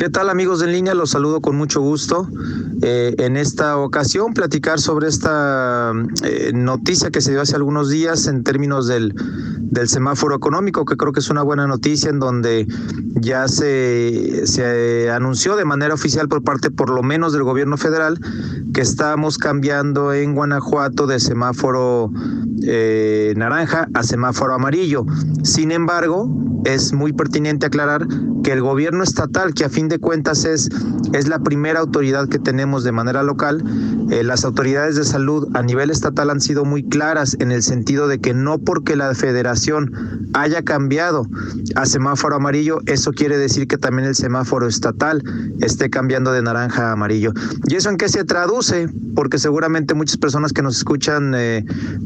¿Qué tal amigos en línea? Los saludo con mucho gusto. Eh, en esta ocasión platicar sobre esta eh, noticia que se dio hace algunos días en términos del, del semáforo económico, que creo que es una buena noticia en donde ya se, se anunció de manera oficial por parte por lo menos del gobierno federal que estamos cambiando en Guanajuato de semáforo eh, naranja a semáforo amarillo. Sin embargo, es muy pertinente aclarar que el gobierno estatal, que a fin de cuentas es, es la primera autoridad que tenemos de manera local, eh, las autoridades de salud a nivel estatal han sido muy claras en el sentido de que no porque la federación haya cambiado a semáforo amarillo, eso quiere decir que también el semáforo estatal esté cambiando de naranja a amarillo. ¿Y eso en qué se traduce? Porque seguramente muchas personas que nos escuchan eh,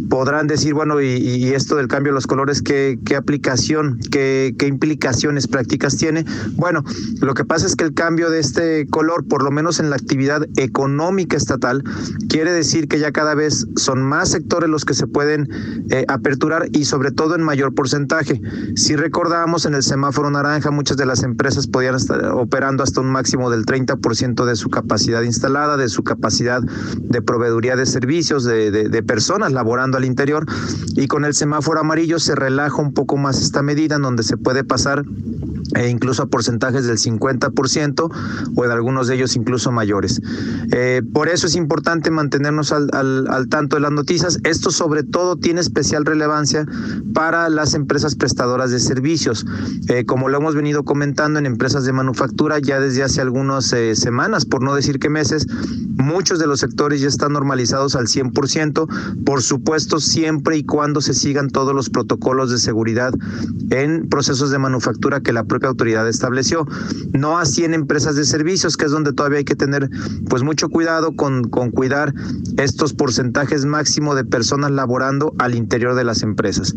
podrán decir, bueno, y, esto del cambio de los colores, ¿qué, aplicación, qué, qué implicaciones prácticas tiene? Bueno, lo que pasa es que el cambio de este color, por lo menos en la actividad económica estatal, quiere decir que ya cada vez son más sectores los que se pueden eh, aperturar y sobre todo en mayor porcentaje. Si recordamos en el semáforo naranja, muchas de las empresas podían estar operando hasta un máximo del 30% de su capacidad instalada, de su capacidad de proveeduría de servicios, de, de personas laborando al interior. Y con el semáforo amarillo se relaja un poco más esta medida en donde se puede pasar e incluso a porcentajes del 50% o en algunos de ellos incluso mayores. Eh, por eso es importante mantenernos al, al, tanto de las noticias. Esto sobre todo tiene especial relevancia para las empresas prestadoras de servicios. Eh, como lo hemos venido comentando en empresas de manufactura ya desde hace algunas eh, semanas, por no decir que meses, muchos de los sectores ya están normalizados al 100%, por supuesto siempre y cuando se sigan todos los protocolos de seguridad en procesos de manufactura que la propia autoridad estableció. No así en empresas de servicios, que es donde todavía hay que tener pues mucho cuidado con, cuidar estos porcentajes máximo de personas laborando al interior de las empresas.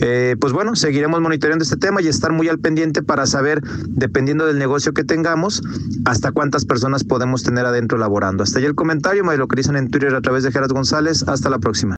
Eh, pues bueno, seguiremos monitoreando este tema y estar muy al pendiente para saber, dependiendo del negocio que tengamos, hasta cuántas personas podemos tener adentro laborando. Hasta ahí el comentario, me lo que dicen en Twitter a través de Gerard González. Hasta la próxima.